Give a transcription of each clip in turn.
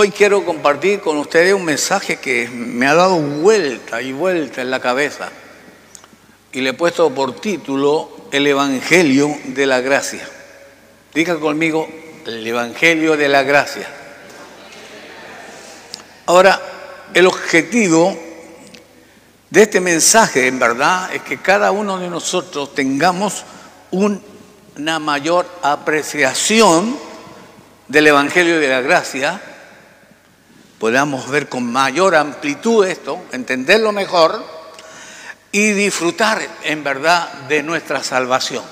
Hoy quiero compartir con ustedes un mensaje que me ha dado vuelta y vuelta en la cabeza y le he puesto por título El Evangelio de la Gracia. Diga conmigo, el Evangelio de la Gracia. Ahora, el objetivo de este mensaje, en verdad, es que cada uno de nosotros tengamos una mayor apreciación del Evangelio de la Gracia, podamos ver con mayor amplitud esto, entenderlo mejor y disfrutar en verdad de nuestra salvación.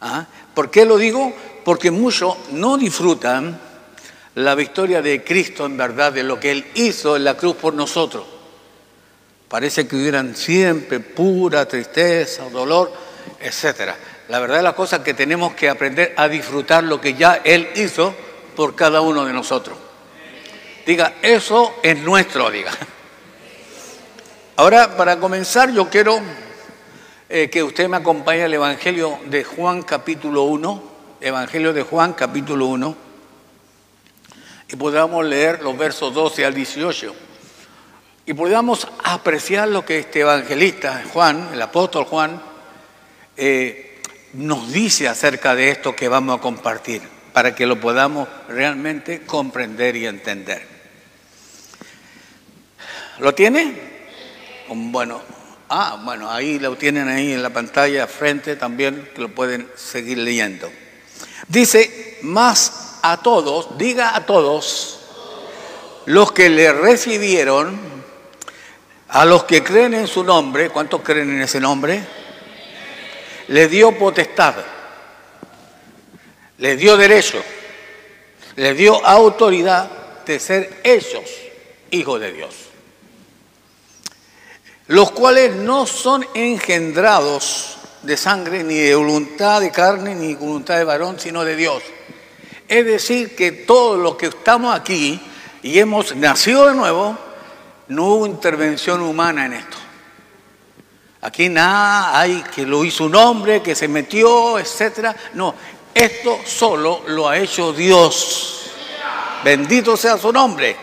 ¿Ah? ¿Por qué lo digo? Porque muchos no disfrutan la victoria de Cristo en verdad, de lo que Él hizo en la cruz por nosotros. Parece que hubieran siempre pura tristeza, dolor, etc. La verdad es la cosa que tenemos que aprender a disfrutar lo que ya Él hizo por cada uno de nosotros. Diga, eso es nuestro, diga. Ahora, para comenzar, yo quiero eh, que usted me acompañe al Evangelio de Juan capítulo 1, Evangelio de Juan capítulo 1, y podamos leer los versos 12 al 18, y podamos apreciar lo que este evangelista, Juan, el apóstol Juan, eh, nos dice acerca de esto que vamos a compartir, para que lo podamos realmente comprender y entender. ¿Lo tiene? Bueno, ah, bueno, ahí lo tienen ahí en la pantalla frente también, que lo pueden seguir leyendo. Dice, más a todos, diga a todos, los que le recibieron, a los que creen en su nombre, ¿cuántos creen en ese nombre? le dio potestad, le dio derecho, le dio autoridad de ser ellos hijos de Dios, los cuales no son engendrados de sangre, ni de voluntad de carne, ni voluntad de varón, sino de Dios. Es decir, que todos los que estamos aquí y hemos nacido de nuevo, no hubo intervención humana en esto. Aquí nada hay que lo hizo un hombre, que se metió, etcétera. No, esto solo lo ha hecho Dios. Bendito sea su nombre.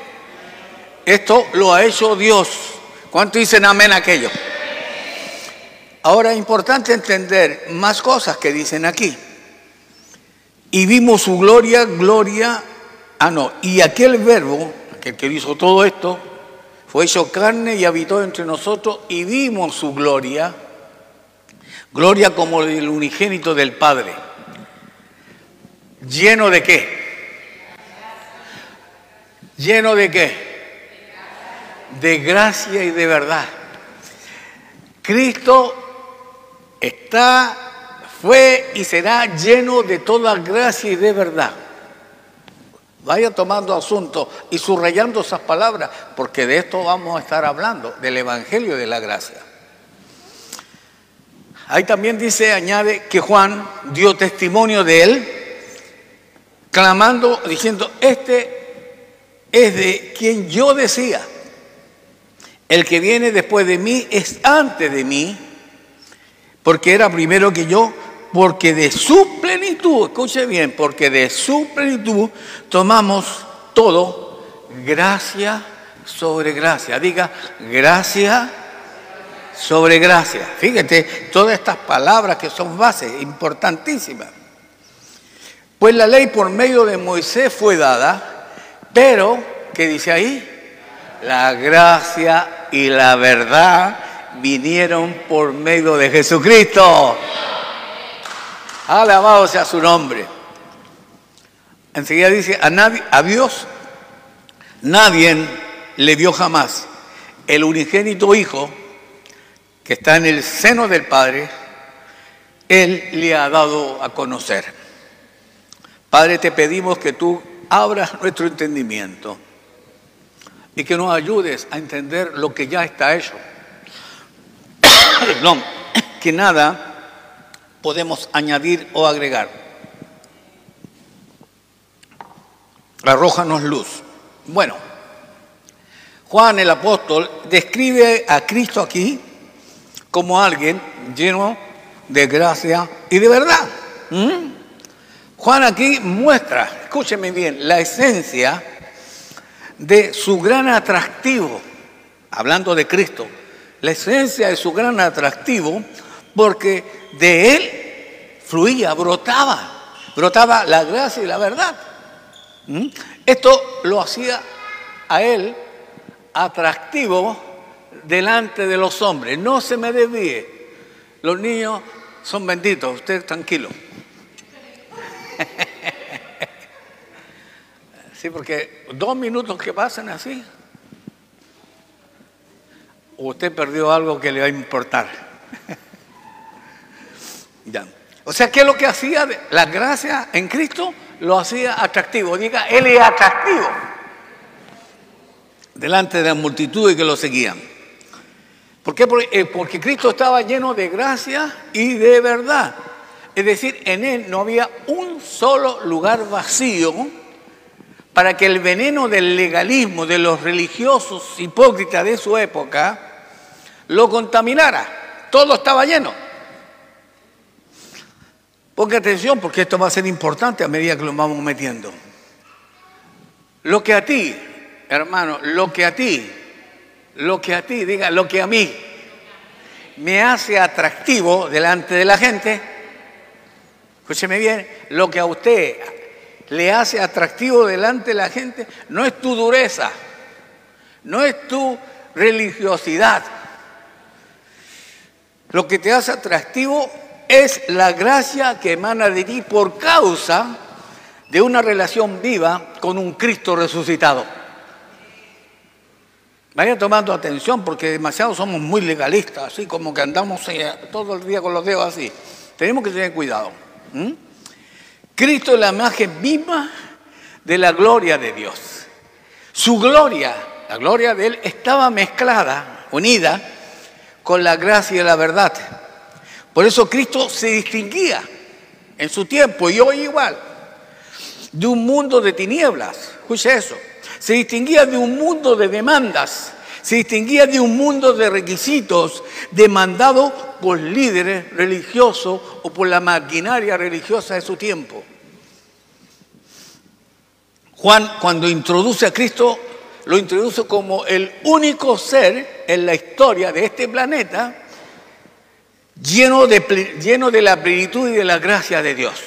Esto lo ha hecho Dios. ¿Cuánto dicen amén aquello? Ahora es importante entender más cosas que dicen aquí. Y vimos su gloria, gloria. Ah, no. Y aquel verbo, aquel que hizo todo esto, fue hecho carne y habitó entre nosotros y vimos su gloria, gloria como el unigénito del Padre. ¿Lleno de qué? ¿Lleno de qué? De gracia y de verdad. Cristo está, fue y será lleno de toda gracia y de verdad. Vaya tomando asunto y subrayando esas palabras, porque de esto vamos a estar hablando, del Evangelio de la Gracia. Ahí también dice, añade, que Juan dio testimonio de él, clamando, diciendo, este es de quien yo decía, el que viene después de mí es antes de mí, porque era primero que yo, porque de su plenitud, escuche bien, porque de su plenitud tomamos todo gracia sobre gracia. Diga, gracia sobre gracia. Fíjate, todas estas palabras que son bases importantísimas. Pues la ley por medio de Moisés fue dada, pero, ¿qué dice ahí? La gracia y la verdad vinieron por medio de Jesucristo. Alabado sea su nombre. Enseguida dice, a, nadie, a Dios nadie le vio jamás. El unigénito Hijo, que está en el seno del Padre, Él le ha dado a conocer. Padre, te pedimos que tú abras nuestro entendimiento y que nos ayudes a entender lo que ya está hecho. no, que nada podemos añadir o agregar. Arrójanos luz. Bueno, Juan el apóstol describe a Cristo aquí como alguien lleno de gracia y de verdad. ¿Mm? Juan aquí muestra, escúcheme bien, la esencia de su gran atractivo, hablando de Cristo, la esencia de su gran atractivo, porque de él fluía, brotaba, brotaba la gracia y la verdad. ¿Mm? Esto lo hacía a él atractivo delante de los hombres. No se me desvíe. Los niños son benditos, usted tranquilo. Sí, porque dos minutos que pasan así, usted perdió algo que le va a importar. ya. O sea, ¿qué es lo que hacía? La gracia en Cristo lo hacía atractivo. Diga, Él es atractivo. Delante de la multitud que lo seguían. ¿Por qué? Eh, porque Cristo estaba lleno de gracia y de verdad. Es decir, en Él no había un solo lugar vacío para que el veneno del legalismo de los religiosos hipócritas de su época lo contaminara. Todo estaba lleno. Ponga atención porque esto va a ser importante a medida que lo vamos metiendo. Lo que a ti, hermano, lo que a ti, lo que a ti, diga, lo que a mí me hace atractivo delante de la gente, escúcheme bien, lo que a usted le hace atractivo delante de la gente no es tu dureza, no es tu religiosidad. Lo que te hace atractivo es la gracia que emana de ti por causa de una relación viva con un Cristo resucitado. Vaya tomando atención porque demasiado somos muy legalistas, así como que andamos eh, todo el día con los dedos así. Tenemos que tener cuidado. Cristo es la imagen viva de la gloria de Dios. Su gloria, la gloria de Él, estaba mezclada, unida con la gracia y la verdad. Por eso Cristo se distinguía en su tiempo y hoy igual de un mundo de tinieblas. Escuche eso. Se distinguía de un mundo de demandas. Se distinguía de un mundo de requisitos demandados por líderes religiosos o por la maquinaria religiosa de su tiempo. Juan cuando introduce a Cristo, lo introduce como el único ser en la historia de este planeta lleno de, lleno de la plenitud y de la gracia de Dios.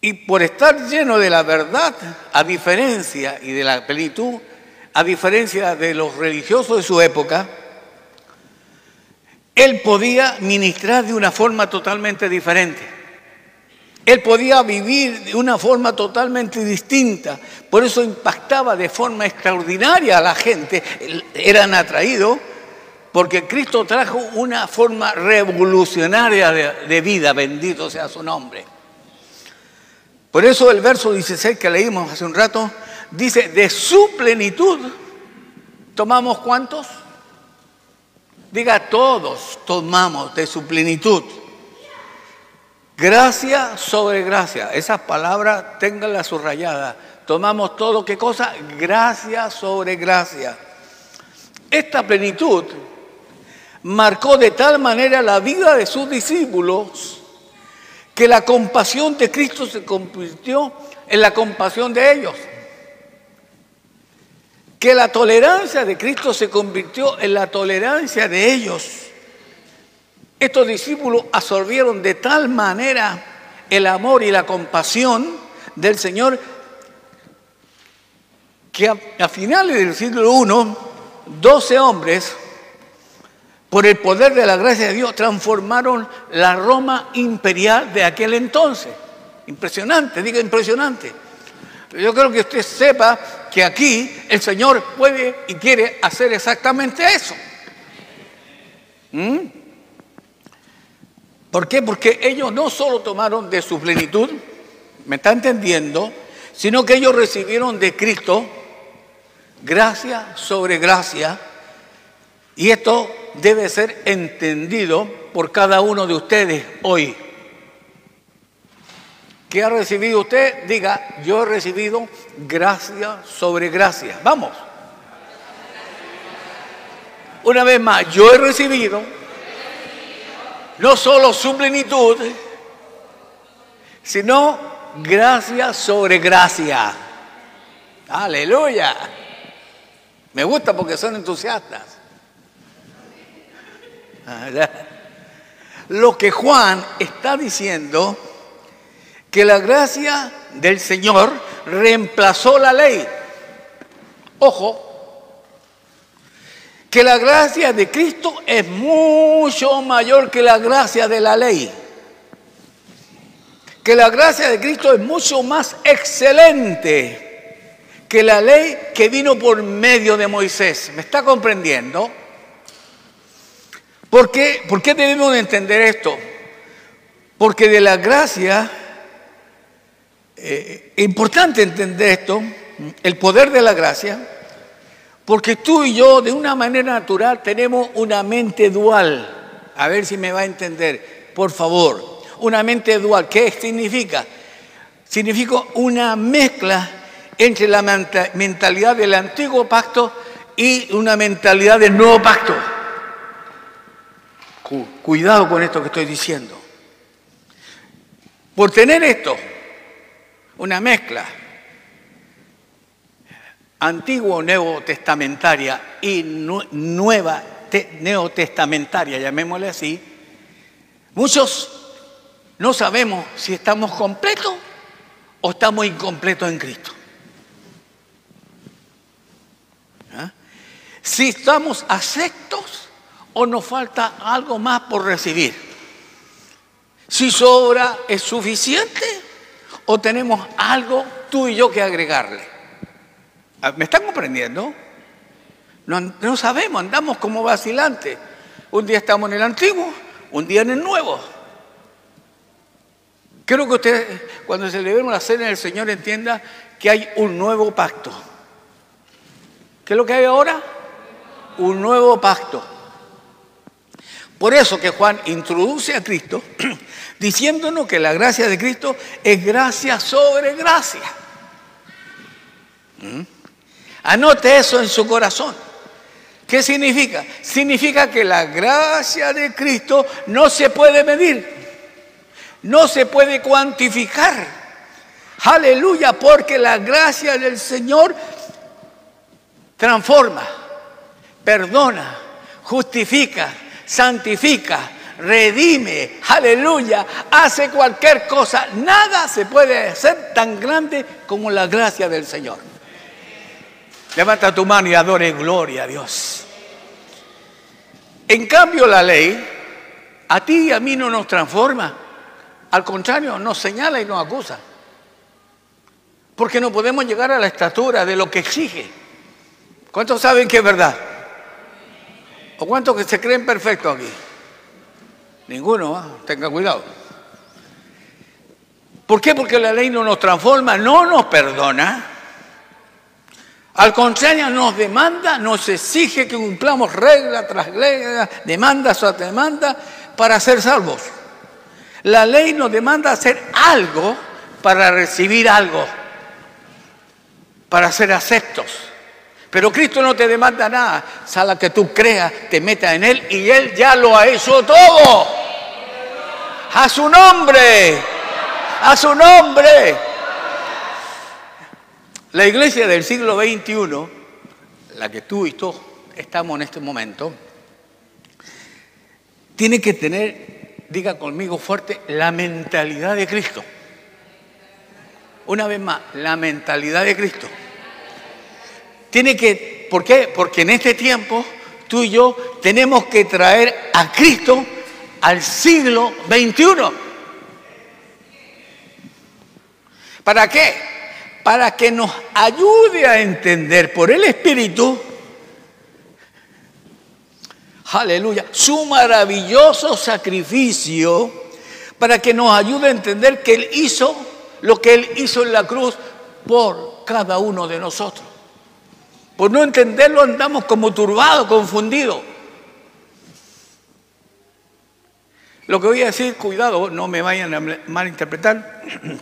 Y por estar lleno de la verdad, a diferencia y de la plenitud, a diferencia de los religiosos de su época, él podía ministrar de una forma totalmente diferente. Él podía vivir de una forma totalmente distinta. Por eso impactaba de forma extraordinaria a la gente. Eran atraídos porque Cristo trajo una forma revolucionaria de, vida. Bendito sea su nombre. Por eso el verso 16 que leímos hace un rato dice, de su plenitud, ¿tomamos cuántos? Diga, todos tomamos de su plenitud. Gracia sobre gracia. Esas palabras, ténganla subrayada. Tomamos todo, ¿qué cosa? Gracia sobre gracia. Esta plenitud marcó de tal manera la vida de sus discípulos que la compasión de Cristo se convirtió en la compasión de ellos que la tolerancia de Cristo se convirtió en la tolerancia de ellos. Estos discípulos absorbieron de tal manera el amor y la compasión del Señor que a, finales del siglo I, doce hombres, por el poder de la gracia de Dios, transformaron la Roma imperial de aquel entonces. Impresionante, diga impresionante. Yo creo que usted sepa que aquí el Señor puede y quiere hacer exactamente eso. ¿Mm? ¿Por qué? Porque ellos no solo tomaron de su plenitud, me está entendiendo, sino que ellos recibieron de Cristo gracia sobre gracia. Y esto debe ser entendido por cada uno de ustedes hoy. ¿Qué ha recibido usted? Diga, yo he recibido gracia sobre gracia. Vamos. Una vez más, yo he recibido no solo su plenitud, sino gracia sobre gracia. Aleluya. Me gusta porque son entusiastas. Ah, Lo que Juan está diciendo, que la gracia del Señor reemplazó la ley. Ojo, que la gracia de Cristo es mucho mayor que la gracia de la ley. Que la gracia de Cristo es mucho más excelente que la ley que vino por medio de Moisés. ¿Me está comprendiendo? ¿Por qué, ¿Por qué debemos entender esto? Porque de la gracia, eh, importante entender esto, el poder de la gracia, porque tú y yo de una manera natural tenemos una mente dual. A ver si me va a entender, por favor. Una mente dual, ¿qué significa? Significa una mezcla entre la mentalidad del antiguo pacto y una mentalidad del nuevo pacto. Cuidado con esto que estoy diciendo. Por tener esto, una mezcla antiguo neotestamentaria y nueva neotestamentaria, llamémosle así, muchos no sabemos si estamos completos o estamos incompletos en Cristo. si estamos aceptos o nos falta algo más por recibir. Si sobra es suficiente o tenemos algo tú y yo que agregarle. Ah, ¿Me están comprendiendo? No, sabemos, andamos como vacilantes. Un día estamos en el antiguo, un día en el nuevo. Quiero que usted, cuando se le la cena del Señor, entienda que hay un nuevo pacto. ¿Qué es lo que hay ahora? un nuevo pacto. Por eso que Juan introduce a Cristo diciéndonos que la gracia de Cristo es gracia sobre gracia. ¿Mm? Anote eso en su corazón. ¿Qué significa? Significa que la gracia de Cristo no se puede medir, no se puede cuantificar. Aleluya, porque la gracia del Señor transforma perdona, justifica, santifica, redime, aleluya, hace cualquier cosa. Nada se puede hacer tan grande como la gracia del Señor. Levanta tu mano y adore gloria a Dios. En cambio la ley a ti y a mí no nos transforma. Al contrario, nos señala y nos acusa. Porque no podemos llegar a la estatura de lo que exige. ¿Cuántos saben que es verdad? ¿O cuántos que se creen perfectos aquí? Ninguno, ¿ah? tenga cuidado. ¿Por qué? Porque la ley no nos transforma, no nos perdona. Al contrario, nos demanda, nos exige que cumplamos regla tras regla, demanda tras demanda para ser salvos. La ley nos demanda hacer algo para recibir algo, para ser aceptos. Pero Cristo no te demanda nada, sala que tú creas, te metas en Él y Él ya lo ha hecho todo. A su nombre, a su nombre. La iglesia del siglo XXI, la que tú y tú estamos en este momento, tiene que tener, diga conmigo fuerte, la mentalidad de Cristo. Una vez más, la mentalidad de Cristo. Tiene que, ¿por qué? Porque en este tiempo tú y yo tenemos que traer a Cristo al siglo XXI. ¿Para qué? Para que nos ayude a entender por el Espíritu, aleluya, su maravilloso sacrificio, para que nos ayude a entender que Él hizo lo que Él hizo en la cruz por cada uno de nosotros. Por no entenderlo andamos como turbados, confundidos. Lo que voy a decir, cuidado, no me vayan a malinterpretar.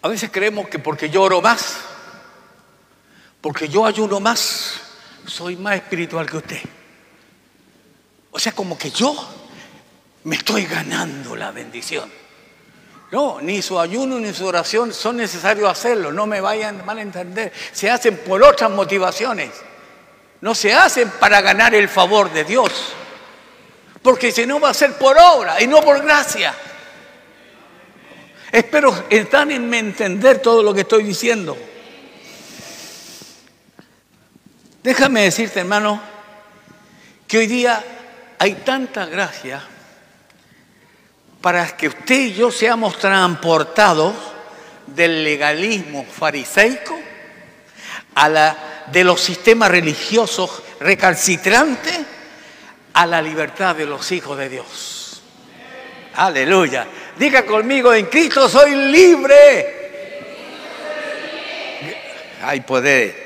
A veces creemos que porque yo oro más, porque yo ayuno más, soy más espiritual que usted. O sea, como que yo me estoy ganando la bendición. No, ni su ayuno ni su oración son necesarios hacerlo, no me vayan mal a entender. Se hacen por otras motivaciones. No se hacen para ganar el favor de Dios. Porque si no va a ser por obra y no por gracia. Espero están en entender todo lo que estoy diciendo. Déjame decirte, hermano, que hoy día hay tanta gracia para que usted y yo seamos transportados del legalismo fariseico a la, de los sistemas religiosos recalcitrantes a la libertad de los hijos de Dios. Aleluya. Diga conmigo, en Cristo soy libre. Hay poder.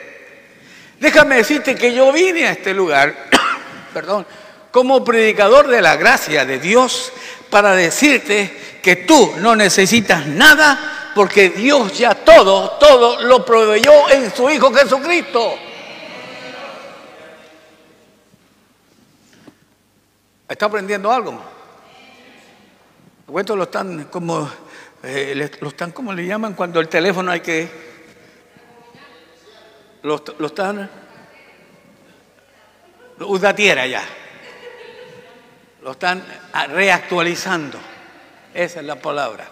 Déjame decirte que yo vine a este lugar, perdón, como predicador de la gracia de Dios para decirte que tú no necesitas nada porque Dios ya todo, todo lo proveyó en su Hijo Jesucristo. ¿Está aprendiendo algo? Cuento lo están como, eh, están como le llaman cuando el teléfono hay que, lo, lo están, lo ya, lo están reactualizando, esa es la palabra.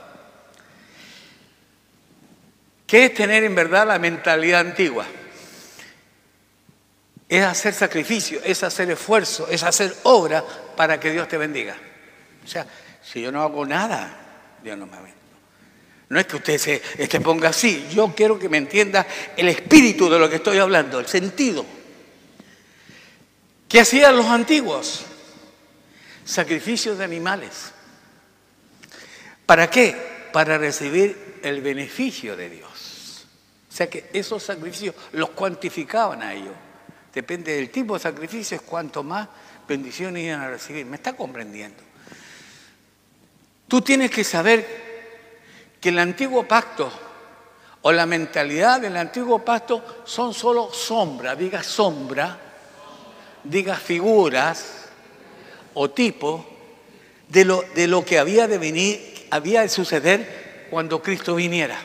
¿Qué es tener en verdad la mentalidad antigua? Es hacer sacrificio, es hacer esfuerzo, es hacer obra para que Dios te bendiga. O sea, si yo no hago nada, Dios no me bendiga. No es que usted se este, ponga así, yo quiero que me entienda el espíritu de lo que estoy hablando, el sentido. ¿Qué hacían los antiguos? Sacrificios de animales. ¿Para qué? Para recibir el beneficio de Dios. O sea que esos sacrificios los cuantificaban a ellos. Depende del tipo de sacrificios, cuanto más bendiciones iban a recibir. ¿Me está comprendiendo? Tú tienes que saber que el antiguo pacto o la mentalidad del antiguo pacto son solo sombra, diga sombra, diga figuras o tipo de lo, de lo que había de venir, había de suceder cuando Cristo viniera.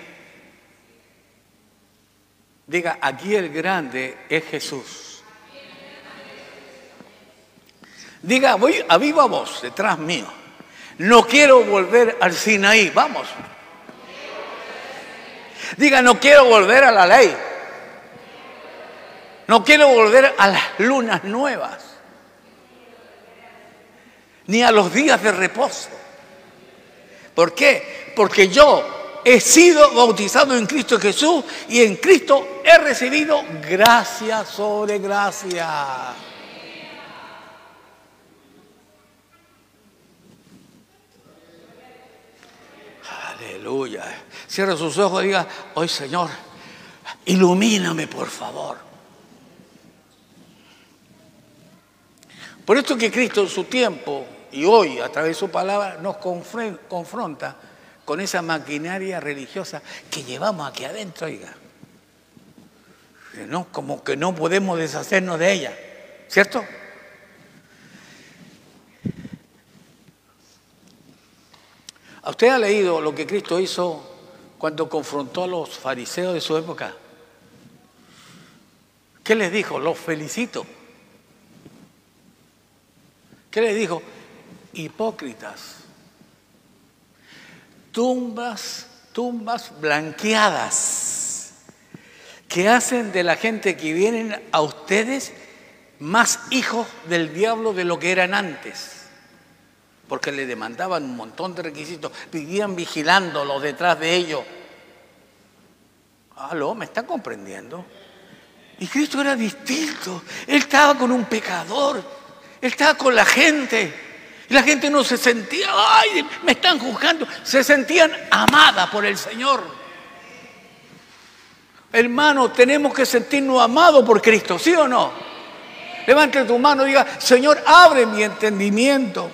Diga, aquí el grande es Jesús. Diga, voy a viva voz detrás mío. No quiero volver al Sinaí. Vamos. Diga, no quiero volver a la ley. No quiero volver a las lunas nuevas. Ni a los días de reposo. ¿Por qué? Porque yo he sido bautizado en Cristo Jesús y en Cristo he recibido gracia sobre gracia. Aleluya. Cierra sus ojos y diga, hoy Señor, ilumíname por favor. Por esto que Cristo en su tiempo y hoy a través de su palabra nos confronta con esa maquinaria religiosa que llevamos aquí adentro, oiga. ¿No? Como que no podemos deshacernos de ella, ¿cierto? ¿Usted ha leído lo que Cristo hizo cuando confrontó a los fariseos de su época? ¿Qué les dijo? Los felicito. ¿Qué les dijo? Hipócritas. Tumbas, tumbas blanqueadas que hacen de la gente que vienen a ustedes más hijos del diablo de lo que eran antes porque le demandaban un montón de requisitos, vivían vigilándolo detrás de ellos. Aló, ¿me está comprendiendo? Y Cristo era distinto. Él estaba con un pecador. Estaba con la gente. Y la gente no se sentía, ay, me están juzgando. Se sentían amadas por el Señor. Hermano, tenemos que sentirnos amados por Cristo, ¿sí o no? Levante tu mano y diga, Señor, abre mi entendimiento.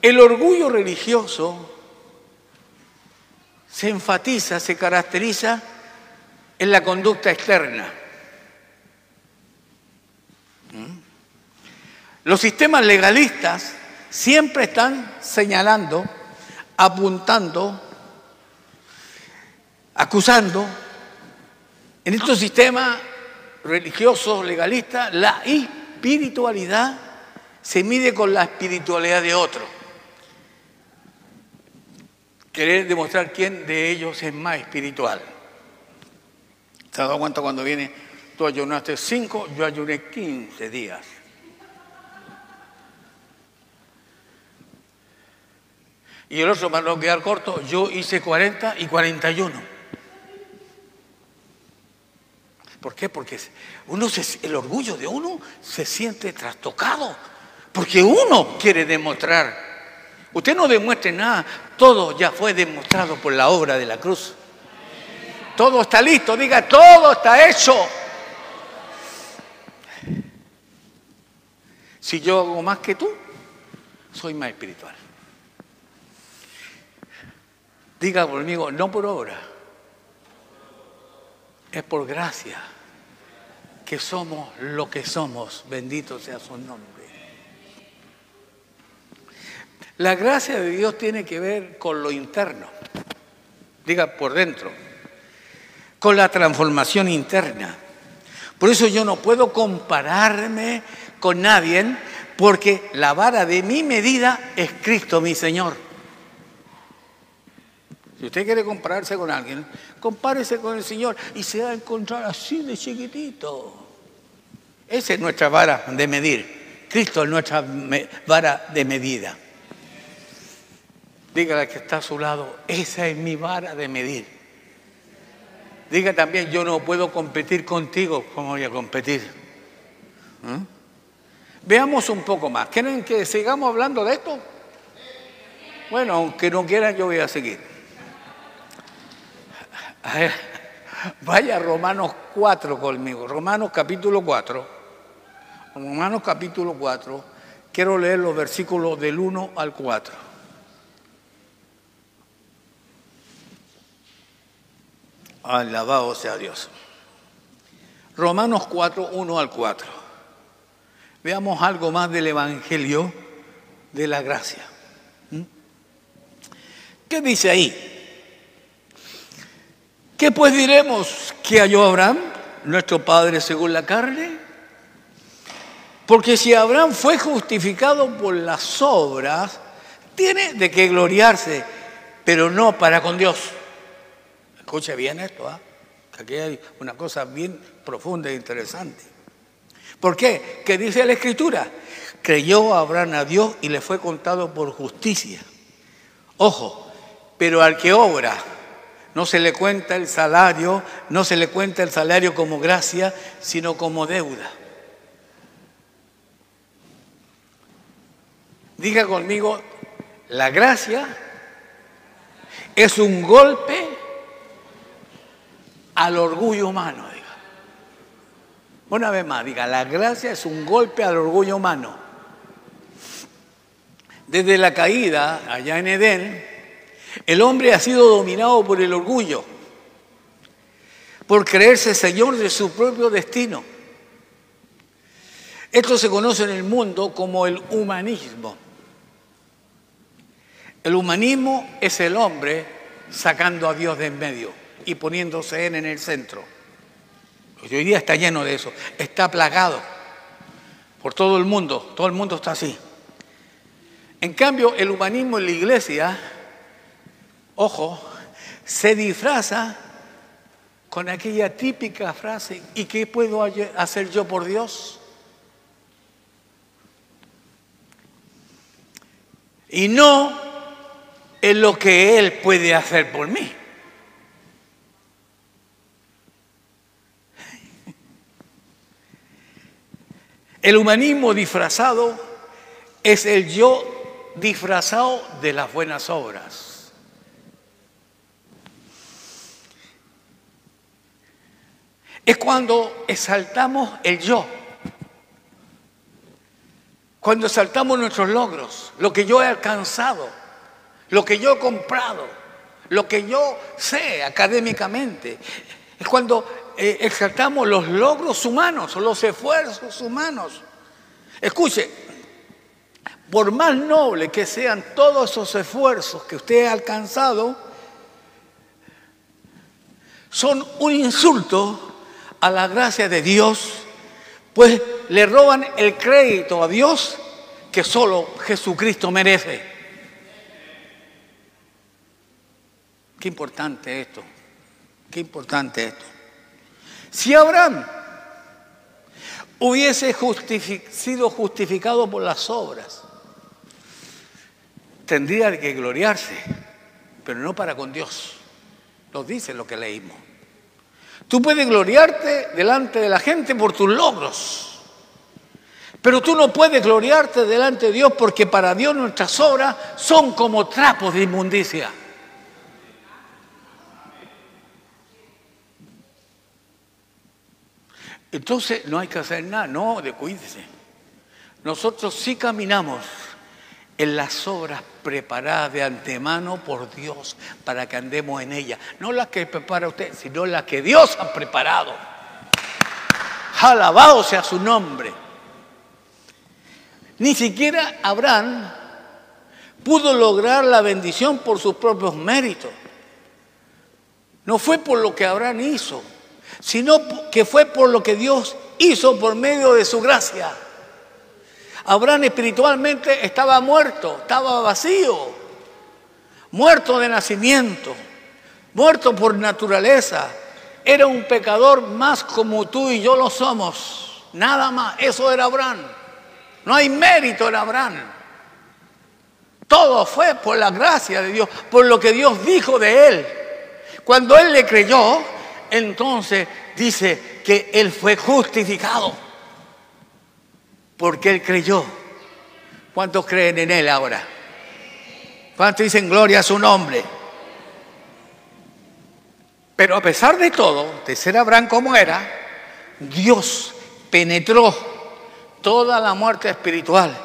El orgullo religioso se enfatiza, se caracteriza en la conducta externa. Los sistemas legalistas siempre están señalando apuntando, acusando, en estos sistemas religiosos, legalistas, la espiritualidad se mide con la espiritualidad de otro. Querer demostrar quién de ellos es más espiritual. ¿Se ha dado cuenta cuando viene? Tú ayunaste cinco, yo ayuné quince días. Y el otro, para no quedar corto, yo hice 40 y 41. ¿Por qué? Porque uno el orgullo de uno se siente trastocado. Porque uno quiere demostrar. Usted no demuestre nada. Todo ya fue demostrado por la obra de la cruz. Todo está listo. Diga, todo está hecho. Si yo hago más que tú, soy más espiritual. Diga conmigo, no por obra, es por gracia que somos lo que somos. Bendito sea su nombre. La gracia de Dios tiene que ver con lo interno, diga por dentro, con la transformación interna. Por eso yo no puedo compararme con nadie porque la vara de mi medida es Cristo mi Señor. Si usted quiere compararse con alguien, compárese con el Señor y se va a encontrar así de chiquitito. Esa es nuestra vara de medir. Cristo es nuestra vara de medida. Dígale que está a su lado, esa es mi vara de medir. Diga también, yo no puedo competir contigo, ¿cómo voy a competir? ¿Mm? Veamos un poco más. ¿Quieren que sigamos hablando de esto? Bueno, aunque no quieran, yo voy a seguir. Vaya Romanos 4 conmigo, Romanos capítulo 4. Romanos capítulo 4, quiero leer los versículos del 1 al 4. Alabado sea Dios. Romanos 4, 1 al 4. Veamos algo más del Evangelio de la gracia. ¿Mm? ¿Qué dice ahí? ¿Qué pues diremos que halló Abraham, nuestro padre según la carne? Porque si Abraham fue justificado por las obras, tiene de qué gloriarse, pero no para con Dios. Escuche bien esto, ¿ah? aquí hay una cosa bien profunda e interesante. ¿Por qué? ¿Qué dice la Escritura? Creyó Abraham a Dios y le fue contado por justicia. Ojo, pero al que obra no se le cuenta el salario, no se le cuenta el salario como gracia, sino como deuda. Diga conmigo, la gracia es un golpe al orgullo humano. Diga. Una vez más, diga, la gracia es un golpe al orgullo humano. Desde la caída allá en Edén, el hombre ha sido dominado por el orgullo, por creerse señor de su propio destino. Esto se conoce en el mundo como el humanismo. El humanismo es el hombre sacando a Dios de en medio y poniéndose en el centro. hoy día está lleno de eso, está plagado por todo el mundo, todo el mundo está así. En cambio, el humanismo en la iglesia ojo, se disfraza con aquella típica frase, ¿y qué puedo hacer yo por Dios? Y no en lo que Él puede hacer por mí. El humanismo disfrazado es el yo disfrazado de las buenas obras. Es cuando exaltamos el yo. Cuando exaltamos nuestros logros, lo que yo he alcanzado, lo que yo he comprado, lo que yo sé académicamente. Es cuando eh, exaltamos los logros humanos, los esfuerzos humanos. Escuche, por más noble que sean todos esos esfuerzos que usted ha alcanzado, son un insulto a la gracia de Dios, pues le roban el crédito a Dios que solo Jesucristo merece. Qué importante esto, qué importante esto. Si Abraham hubiese sido justificado por las obras, tendría que gloriarse, pero no para con Dios. Nos dice lo que leímos. Tú puedes gloriarte delante de la gente por tus logros. Pero tú no puedes gloriarte delante de Dios porque para Dios nuestras obras son como trapos de inmundicia. Entonces no hay que hacer nada, no, de cuídese. Nosotros sí caminamos en las obras preparadas de antemano por Dios para que andemos en ellas. No las que prepara usted, sino las que Dios ha preparado. Alabado sea su nombre. Ni siquiera Abraham pudo lograr la bendición por sus propios méritos. No fue por lo que Abraham hizo, sino que fue por lo que Dios hizo por medio de su gracia. Abraham espiritualmente estaba muerto, estaba vacío, muerto de nacimiento, muerto por naturaleza. Era un pecador más como tú y yo lo somos. Nada más, eso era Abraham. No hay mérito en Abraham. Todo fue por la gracia de Dios, por lo que Dios dijo de él. Cuando él le creyó, entonces dice que él fue justificado. Porque él creyó. ¿Cuántos creen en él ahora? ¿Cuántos dicen gloria a su nombre? Pero a pesar de todo, de ser Abraham como era, Dios penetró toda la muerte espiritual.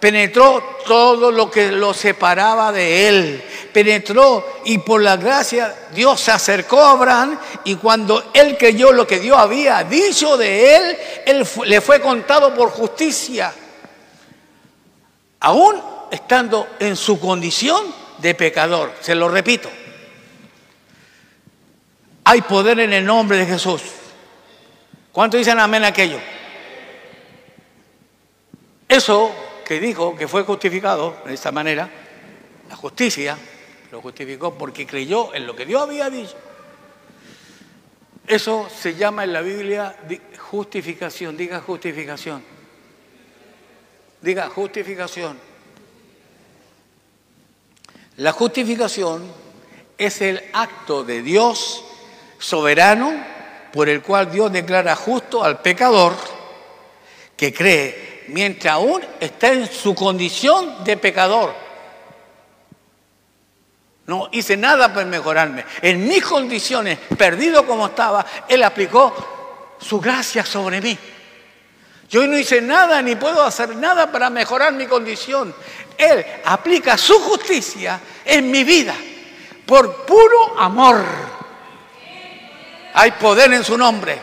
Penetró todo lo que lo separaba de él. Penetró y por la gracia Dios se acercó a Abraham y cuando él creyó lo que Dios había dicho de él, él le fue contado por justicia. Aún estando en su condición de pecador. Se lo repito. Hay poder en el nombre de Jesús. ¿Cuánto dicen amén aquello? Eso que dijo que fue justificado de esta manera, la justicia, lo justificó porque creyó en lo que Dios había dicho. Eso se llama en la Biblia justificación, diga justificación. Diga justificación. La justificación es el acto de Dios soberano por el cual Dios declara justo al pecador que cree mientras aún está en su condición de pecador. No hice nada para mejorarme. En mis condiciones, perdido como estaba, Él aplicó su gracia sobre mí. Yo no hice nada ni puedo hacer nada para mejorar mi condición. Él aplica su justicia en mi vida por puro amor. Hay poder en su nombre.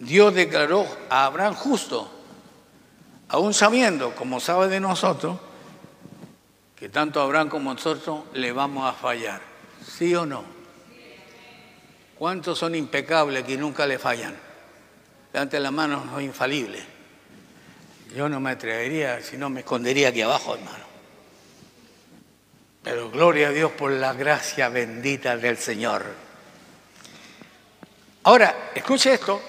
Dios declaró a Abraham justo, aún sabiendo, como sabe de nosotros, que tanto Abraham como nosotros le vamos a fallar. ¿Sí o no? ¿Cuántos son impecables que nunca le fallan? Delante de la mano no infalible. Yo no me atrevería, si no me escondería aquí abajo, hermano. Pero gloria a Dios por la gracia bendita del Señor. Ahora, escuche esto.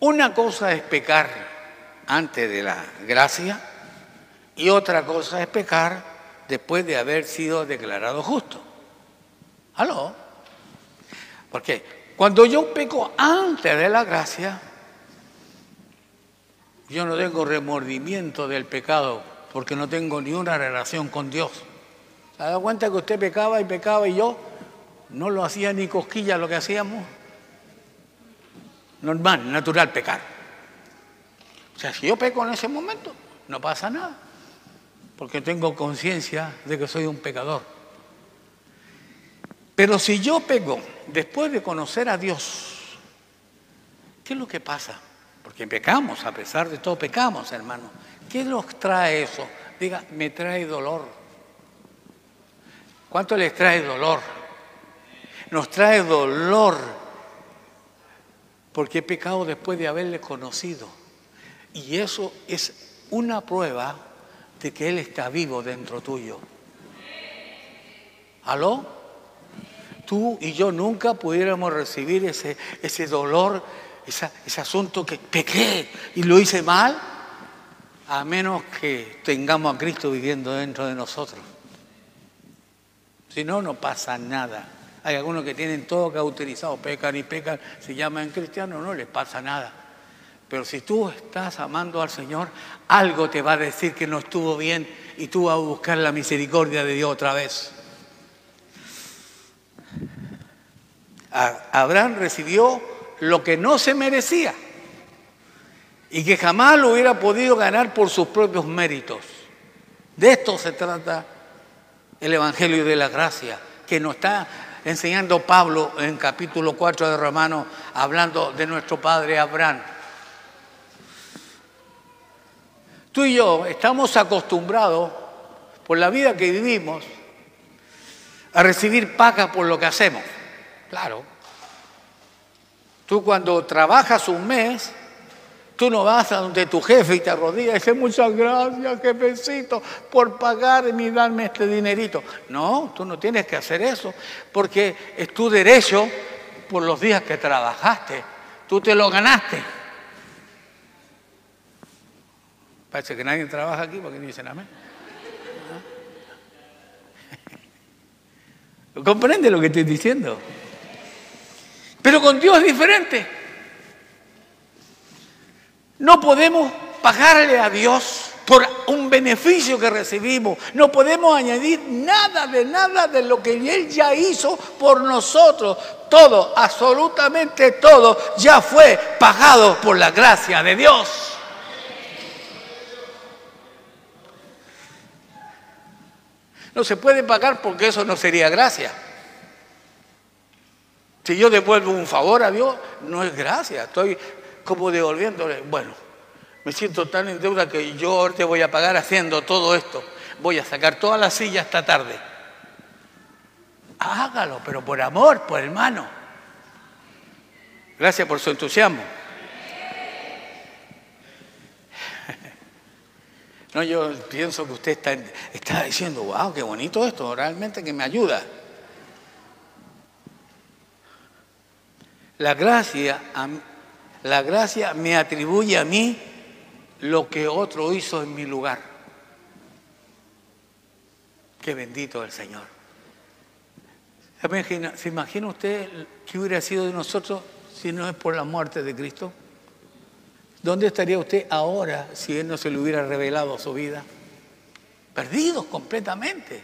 Una cosa es pecar antes de la gracia y otra cosa es pecar después de haber sido declarado justo. ¿Aló? Porque cuando yo peco antes de la gracia, yo no tengo remordimiento del pecado porque no tengo ni una relación con Dios. ¿Se ha dado cuenta que usted pecaba y pecaba y yo no lo hacía ni cosquilla lo que hacíamos? normal, natural pecar. O sea, si yo peco en ese momento, no pasa nada, porque tengo conciencia de que soy un pecador. Pero si yo peco después de conocer a Dios ¿Qué es lo que pasa? Porque pecamos, a pesar de todo pecamos, hermano. ¿Qué nos trae eso? Diga, me trae dolor. ¿Cuánto les trae dolor? Nos trae dolor porque he pecado después de haberle conocido. Y eso es una prueba de que Él está vivo dentro tuyo. ¿Aló? Tú y yo nunca pudiéramos recibir ese, ese dolor, ese asunto que pequé y lo hice mal, a menos que tengamos a Cristo viviendo dentro de nosotros. Si no, no pasa nada. Hay algunos que tienen todo cauterizado, pecan y pecan, se llaman cristianos, no les pasa nada. Pero si tú estás amando al Señor, algo te va a decir que no estuvo bien y tú vas a buscar la misericordia de Dios otra vez. Abraham recibió lo que no se merecía y que jamás lo hubiera podido ganar por sus propios méritos. De esto se trata el Evangelio de la Gracia, que nos está enseñando Pablo en capítulo 4 de Romanos, hablando de nuestro padre Abraham. Tú y yo estamos acostumbrados, por la vida que vivimos, a recibir paga por lo que hacemos. Claro. Tú cuando trabajas un mes, Tú no vas a donde tu jefe y te arrodillas y dices, muchas gracias, jefecito, por pagarme y darme este dinerito. No, tú no tienes que hacer eso, porque es tu derecho por los días que trabajaste. Tú te lo ganaste. Parece que nadie trabaja aquí porque no dicen amén. ¿Comprende lo que estoy diciendo? Pero con Dios es diferente. No podemos pagarle a Dios por un beneficio que recibimos. No podemos añadir nada de nada de lo que Él ya hizo por nosotros. Todo, absolutamente todo, ya fue pagado por la gracia de Dios. No se puede pagar porque eso no sería gracia. Si yo devuelvo un favor a Dios, no es gracia. Estoy como devolviéndole, bueno, me siento tan en deuda que yo te voy a pagar haciendo todo esto. Voy a sacar toda la silla esta tarde. Hágalo, pero por amor, por hermano. Gracias por su entusiasmo. No, yo pienso que usted está, diciendo, wow, qué bonito esto, realmente que me ayuda. La gracia la gracia me atribuye a mí lo que otro hizo en mi lugar. Qué bendito el Señor. ¿Se imagina, ¿Se imagina usted qué hubiera sido de nosotros si no es por la muerte de Cristo? ¿Dónde estaría usted ahora si Él no se le hubiera revelado su vida? Perdidos completamente.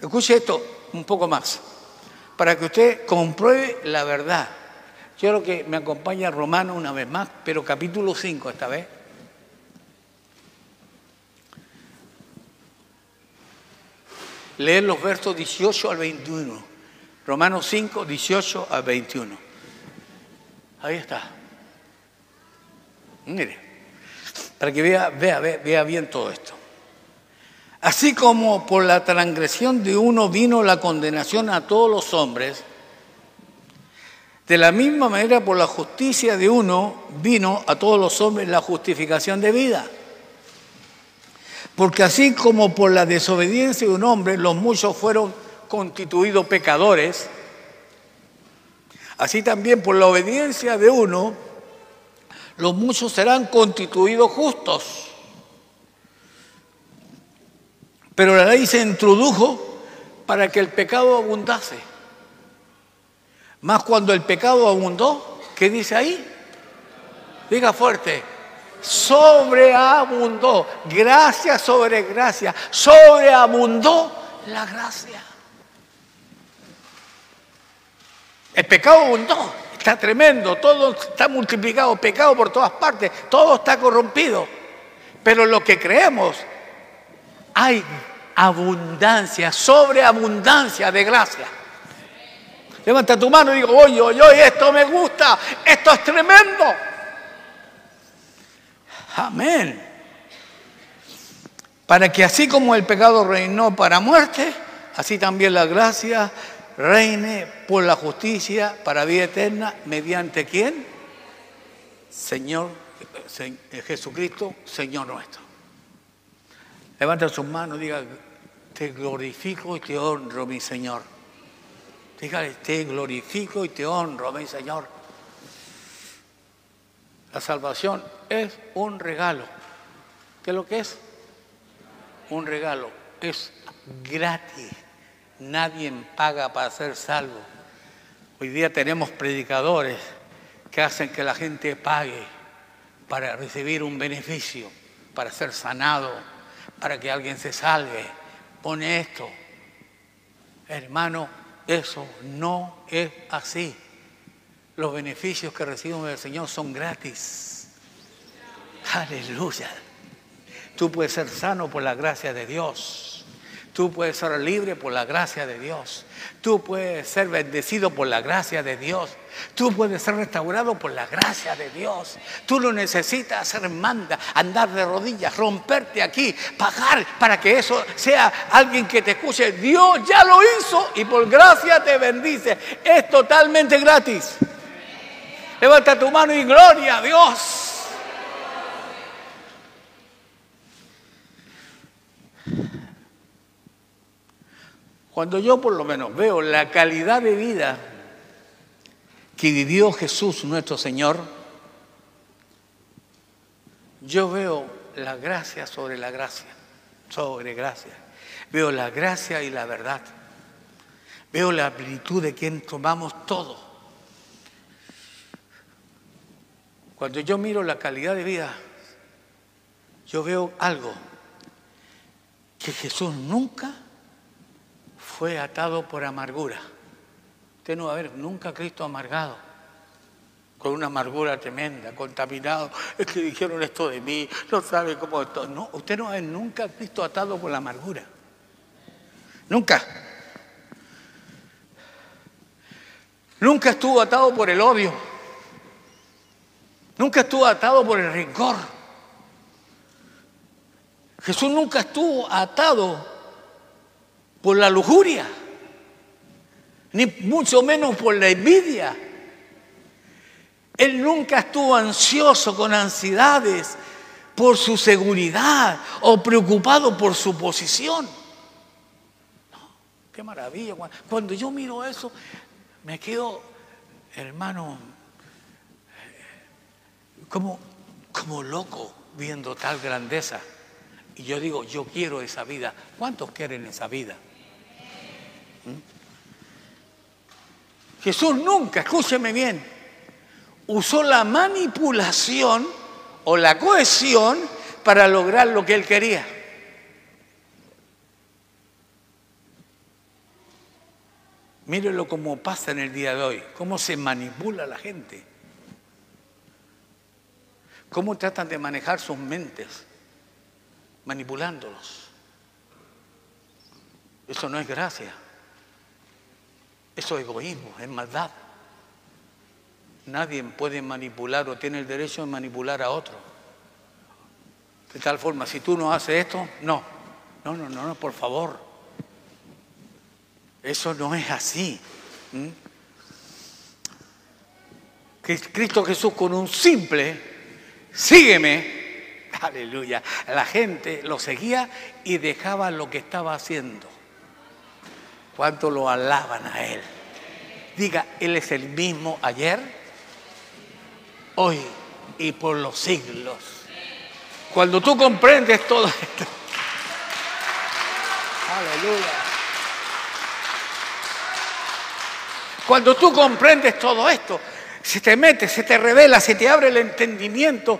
Escuche esto un poco más para que usted compruebe la verdad. Yo creo que me acompaña Romano una vez más, pero capítulo 5 esta vez. Leer los versos 18 al 21. Romanos 5, 18 al 21. Ahí está. Mire, para que vea, vea, vea, bien todo esto. Así como por la transgresión de uno vino la condenación a todos los hombres, de la misma manera por la justicia de uno vino a todos los hombres la justificación de vida. Porque así como por la desobediencia de un hombre los muchos fueron constituidos pecadores, así también por la obediencia de uno los muchos serán constituidos justos. Pero la ley se introdujo para que el pecado abundase. Más cuando el pecado abundó, ¿qué dice ahí? Diga fuerte, sobreabundó, gracia sobre gracia, sobreabundó la gracia. El pecado abundó, está tremendo, todo está multiplicado, pecado por todas partes, todo está corrompido. Pero lo que creemos, hay abundancia, sobreabundancia de gracia. Levanta tu mano y digo, oye, oye, oye, esto me gusta, esto es tremendo. Amén. Para que así como el pecado reinó para muerte, así también la gracia reine por la justicia para vida eterna, mediante quién? Señor Jesucristo, Señor nuestro. Levanta sus manos, diga, te glorifico y te honro, mi Señor. Dígale, te glorifico y te honro, mi Señor. La salvación es un regalo. ¿Qué es lo que es? Un regalo. Es gratis. Nadie paga para ser salvo. Hoy día tenemos predicadores que hacen que la gente pague para recibir un beneficio, para ser sanado, para que alguien se salve. Pone esto. Hermano, eso no es así. Los beneficios que recibimos del Señor son gratis. Aleluya. Tú puedes ser sano por la gracia de Dios. Tú puedes ser libre por la gracia de Dios. Tú puedes ser bendecido por la gracia de Dios. Tú puedes ser restaurado por la gracia de Dios. Tú no necesitas hacer manda, andar de rodillas, romperte aquí, pagar para que eso sea alguien que te escuche. Dios ya lo hizo y por gracia te bendice. Es totalmente gratis. Levanta tu mano y gloria a Dios. Cuando yo por lo menos veo la calidad de vida que vivió Jesús nuestro Señor, yo veo la gracia sobre la gracia, sobre gracia. Veo la gracia y la verdad. Veo la amplitud de quien tomamos todo. Cuando yo miro la calidad de vida, yo veo algo que Jesús nunca fue atado por amargura. Usted no va a ver nunca a Cristo amargado, con una amargura tremenda, contaminado. Es que dijeron esto de mí, no sabe cómo esto. No, usted no va a ver nunca a Cristo atado por la amargura. Nunca. Nunca estuvo atado por el odio. Nunca estuvo atado por el rencor. Jesús nunca estuvo atado por la lujuria, ni mucho menos por la envidia. Él nunca estuvo ansioso con ansiedades por su seguridad o preocupado por su posición. No, qué maravilla. Cuando yo miro eso, me quedo, hermano, como, como loco viendo tal grandeza. Y yo digo, yo quiero esa vida. ¿Cuántos quieren esa vida? Jesús nunca, escúcheme bien, usó la manipulación o la cohesión para lograr lo que él quería. Mírenlo como pasa en el día de hoy, cómo se manipula la gente, cómo tratan de manejar sus mentes, manipulándolos. Eso no es gracia. Eso es egoísmo, es maldad. Nadie puede manipular o tiene el derecho de manipular a otro. De tal forma, si tú no haces esto, no. No, no, no, no, por favor. Eso no es así. Cristo Jesús con un simple, sígueme, aleluya, la gente lo seguía y dejaba lo que estaba haciendo. ¿Cuánto lo alaban a Él? Diga, Él es el mismo ayer, hoy y por los siglos. Cuando tú comprendes todo esto. Aleluya. Cuando tú comprendes todo esto, se te mete, se te revela, se te abre el entendimiento,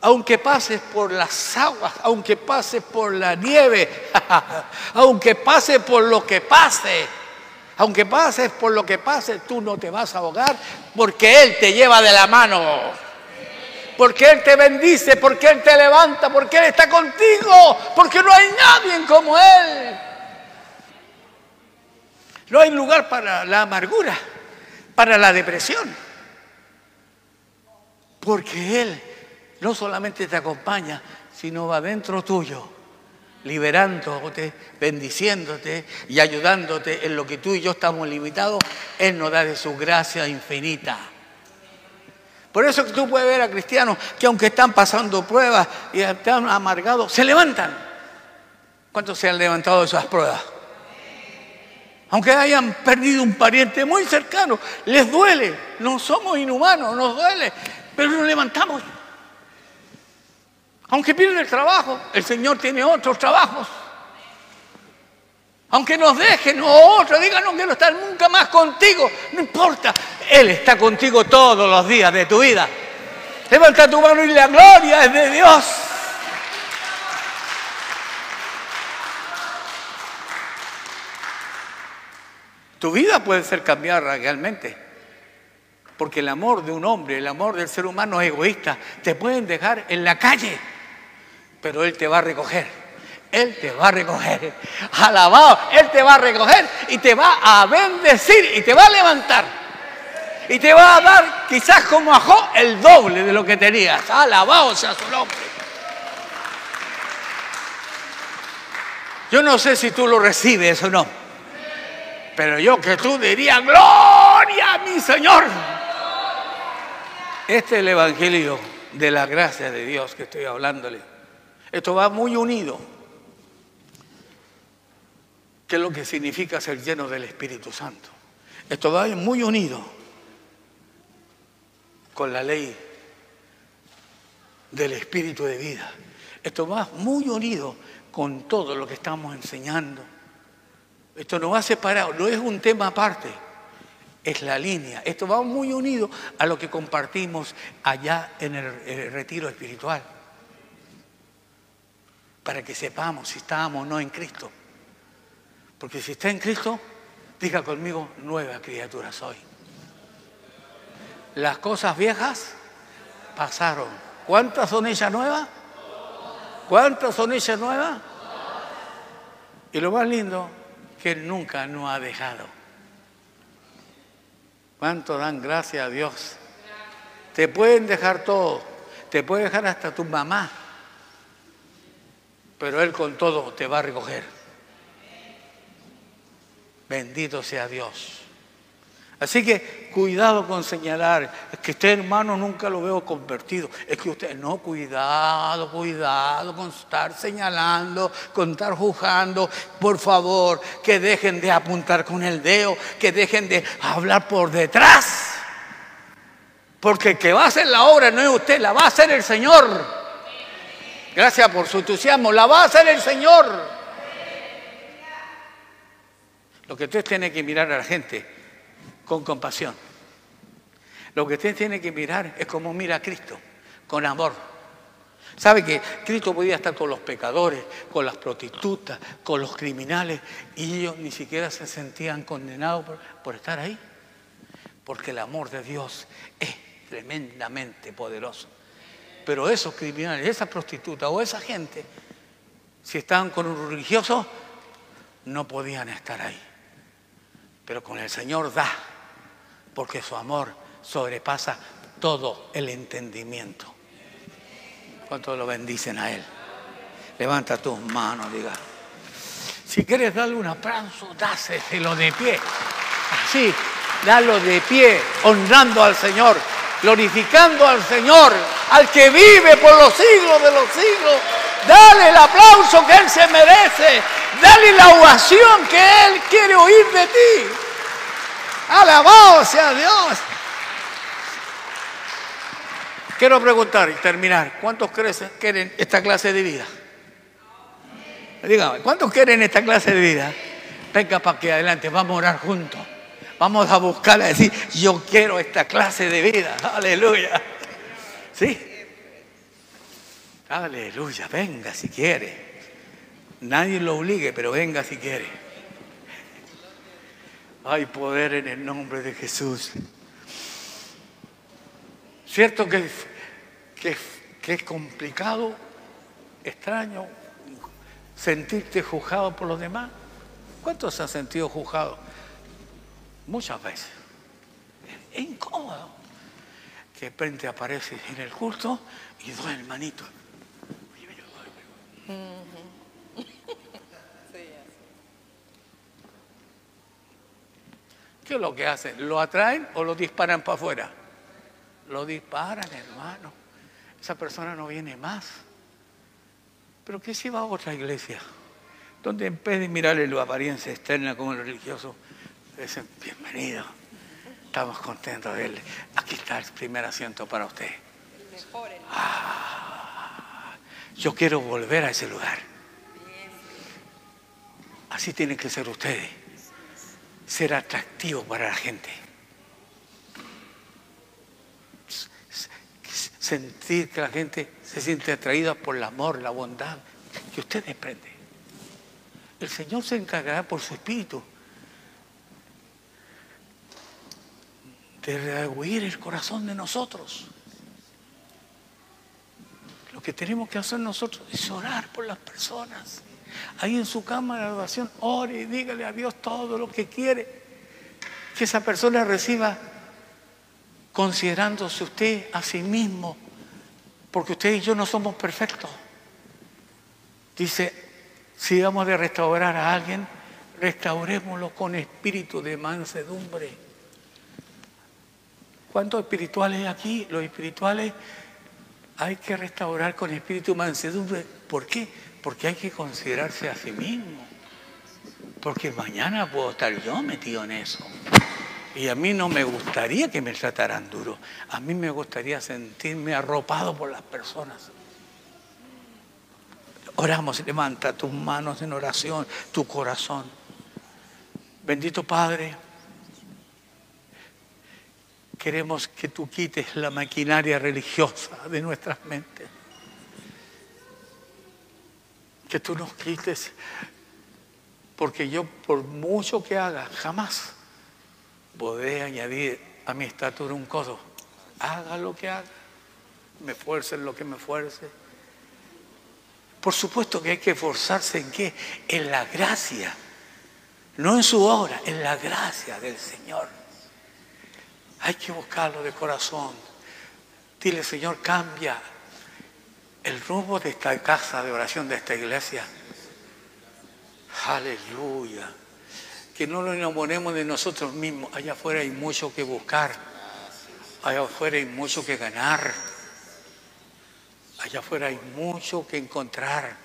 aunque pases por las aguas, aunque pases por la nieve, aunque pases por lo que pase, aunque pases por lo que pase, tú no te vas a ahogar porque Él te lleva de la mano. Porque Él te bendice, porque Él te levanta, porque Él está contigo, porque no hay nadie como Él. No hay lugar para la amargura, para la depresión. Porque Él no solamente te acompaña, sino va dentro tuyo, liberándote, bendiciéndote y ayudándote en lo que tú y yo estamos limitados. Él nos da de su gracia infinita. Por eso tú puedes ver a cristianos que aunque están pasando pruebas y están amargados, se levantan. ¿Cuántos se han levantado de esas pruebas? Aunque hayan perdido un pariente muy cercano, les duele. No somos inhumanos, nos duele, pero nos levantamos. Aunque pierden el trabajo, el Señor tiene otros trabajos. Aunque nos dejen o otro, digan no quiero estar nunca más contigo, no importa. Él está contigo todos los días de tu vida. Levanta tu mano y la gloria es de Dios. Tu vida puede ser cambiada realmente. Porque el amor de un hombre, el amor del ser humano es egoísta. Te pueden dejar en la calle, pero Él te va a recoger. Él te va a recoger. Alabado, Él te va a recoger y te va a bendecir y te va a levantar. Y te va a dar, quizás como a el doble de lo que tenías. Alabado sea su nombre. Yo no sé si tú lo recibes o no. Pero yo que tú dirías, gloria a mi Señor. Este es el Evangelio de la gracia de Dios que estoy hablándole. Esto va muy unido. ¿Qué es lo que significa ser lleno del Espíritu Santo? Esto va muy unido con la ley del Espíritu de vida. Esto va muy unido con todo lo que estamos enseñando esto no va separado, no es un tema aparte, es la línea. Esto va muy unido a lo que compartimos allá en el, retiro espiritual. Para que sepamos si estamos o no en Cristo. Porque si está en Cristo, diga conmigo, nueva criatura soy. Las cosas viejas pasaron. ¿Cuántas son ellas nuevas? ¿Cuántas son ellas nuevas? Y lo más lindo que Él nunca nos ha dejado. ¿Cuánto dan gracias a Dios? Te pueden dejar todo, te puede dejar hasta tu mamá, pero Él con todo te va a recoger. Bendito sea Dios. Así que cuidado con señalar, es que este hermano nunca lo veo convertido. Es que usted, no, cuidado, cuidado con estar señalando, con estar juzgando. Por favor, que dejen de apuntar con el dedo, que dejen de hablar por detrás. Porque el que va a hacer la obra no es usted, la va a hacer el Señor. Gracias por su entusiasmo, la va a hacer el Señor. Lo que usted tiene que mirar a la gente con compasión. Lo que usted tiene que mirar es como mira a Cristo, con amor. ¿Sabe que Cristo podía estar con los pecadores, con las prostitutas, con los criminales, y ellos ni siquiera se sentían condenados por, estar ahí? Porque el amor de Dios es tremendamente poderoso. Pero esos criminales, esa prostituta o esa gente, si estaban con un religioso, no podían estar ahí. Pero con el Señor da porque su amor sobrepasa todo el entendimiento. ¿Cuánto lo bendicen a Él? Levanta tus manos, diga. Si quieres darle un aplauso, dáselo de pie. Así, dalo de pie, honrando al Señor, glorificando al Señor, al que vive por los siglos de los siglos. Dale el aplauso que Él se merece. Dale la ovación que Él quiere oír de ti. Alabado sea Dios. Quiero preguntar y terminar, ¿cuántos quieren esta clase de vida? Dígame, ¿cuántos quieren esta clase de vida? Venga para que adelante, vamos a orar juntos. Vamos a buscar a decir, yo quiero esta clase de vida. Aleluya. ¿Sí? Aleluya, venga si quiere. Nadie lo obligue, pero venga si quiere. Hay poder en el nombre de Jesús. Cierto que, que, es complicado, extraño, sentirte juzgado por los demás. ¿Cuántos se han sentido juzgados? Muchas veces. Es incómodo. Que de repente aparece en el culto y dos hermanitos. ¿Qué es lo que hacen? ¿Lo atraen o lo disparan para afuera? Lo disparan, hermano. Esa persona no viene más. Pero ¿qué si va a otra iglesia? Donde en vez de mirarle la apariencia externa como el religioso, dicen, bienvenido. Estamos contentos de verle. Aquí está el primer asiento para usted. Ah, yo quiero volver a ese lugar. Así tienen que ser ustedes ser atractivo para la gente. Sentir que la gente se siente atraída por el amor, la bondad que usted desprende. El Señor se encargará por su espíritu de rehuir el corazón de nosotros. Lo que tenemos que hacer nosotros es orar por las personas ahí en su cama de oración, ore y dígale a Dios todo lo que quiere. Que esa persona reciba considerándose usted a sí mismo, porque usted y yo no somos perfectos. Dice, si vamos a restaurar a alguien, restaurémoslo con espíritu de mansedumbre. ¿Cuántos espirituales aquí? Los espirituales hay que restaurar con espíritu mansedumbre. ¿Por qué? porque hay que considerarse a sí mismo. Porque mañana puedo estar yo metido en eso. Y a mí no me gustaría que me trataran duro. A mí me gustaría sentirme arropado por las personas. Oramos, levanta tus manos en oración, tu corazón. Bendito Padre, queremos que tú quites la maquinaria religiosa de nuestras mentes que tú nos quites, porque yo por mucho que haga, jamás podré añadir a mi estatura un codo. Haga lo que haga, me fuerce en lo que me fuerce. Por supuesto que hay que esforzarse en qué? En la gracia, no en su obra, en la gracia del Señor. Hay que buscarlo de corazón. Dile, Señor, cambia el rumbo de esta casa de oración, de esta iglesia. Aleluya. Que no lo enamoremos de nosotros mismos. Allá afuera hay mucho que buscar. Allá afuera hay mucho que ganar. Allá afuera hay mucho que encontrar.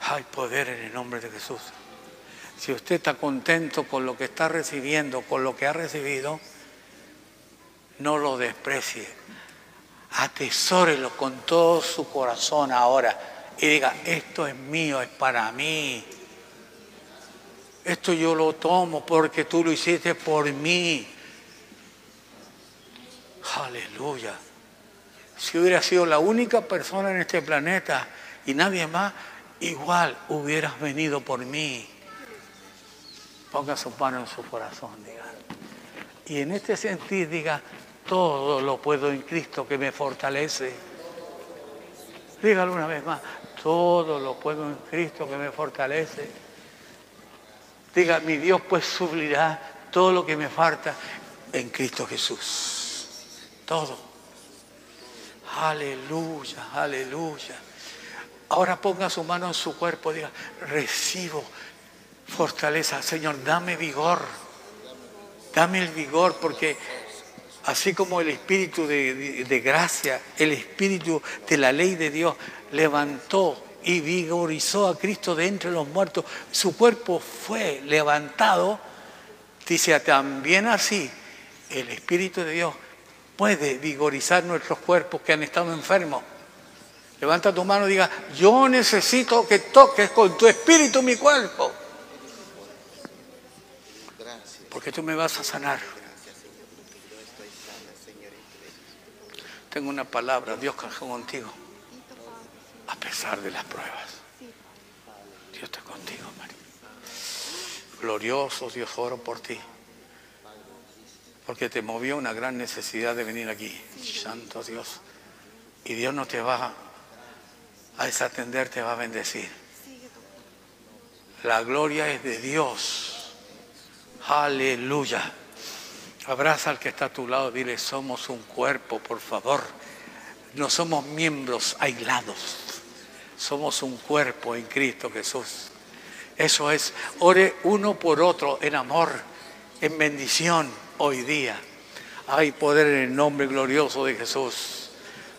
Hay poder en el nombre de Jesús. Si usted está contento con lo que está recibiendo, con lo que ha recibido, no lo desprecie atesórelo con todo su corazón ahora y diga, esto es mío, es para mí. Esto yo lo tomo porque tú lo hiciste por mí. Aleluya. Si hubiera sido la única persona en este planeta y nadie más, igual hubieras venido por mí. Ponga su mano en su corazón, diga. Y en este sentido diga, todo lo puedo en Cristo que me fortalece. Dígalo una vez más. Todo lo puedo en Cristo que me fortalece. Diga, mi Dios pues suplirá todo lo que me falta en Cristo Jesús. Todo. Aleluya, aleluya. Ahora ponga su mano en su cuerpo, diga, recibo fortaleza. Señor, dame vigor. Dame el vigor porque así como el espíritu de, gracia, el espíritu de la ley de Dios levantó y vigorizó a Cristo de entre los muertos, su cuerpo fue levantado, dice también así, el Espíritu de Dios puede vigorizar nuestros cuerpos que han estado enfermos. Levanta tu mano y diga, yo necesito que toques con tu espíritu mi cuerpo. Porque tú me vas a sanar. Tengo una palabra, Dios caja contigo. A pesar de las pruebas. Dios está contigo, María. Glorioso Dios, oro por ti. Porque te movió una gran necesidad de venir aquí. Santo Dios. Y Dios no te va a desatender, te va a bendecir. La gloria es de Dios. Aleluya. Abraza al que está a tu lado, dile, somos un cuerpo, por favor. No somos miembros aislados. Somos un cuerpo en Cristo Jesús. Eso es, ore uno por otro en amor, en bendición hoy día. Hay poder en el nombre glorioso de Jesús.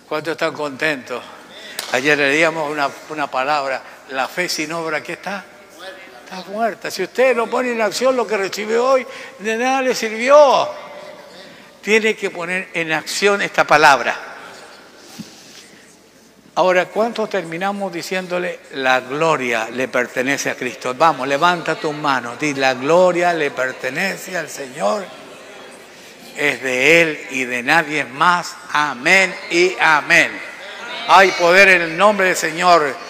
¿Cuántos están contentos? Ayer leíamos una, una palabra, la fe sin obra, ¿qué está? Está muerta. Si usted no pone en acción lo que recibe hoy, de nada le sirvió. Tiene que poner en acción esta palabra. Ahora, ¿cuántos terminamos diciéndole la gloria le pertenece a Cristo? Vamos, levanta tus manos, di la gloria le pertenece al Señor. Es de Él y de nadie más. Amén y amén. Hay poder en el nombre del Señor.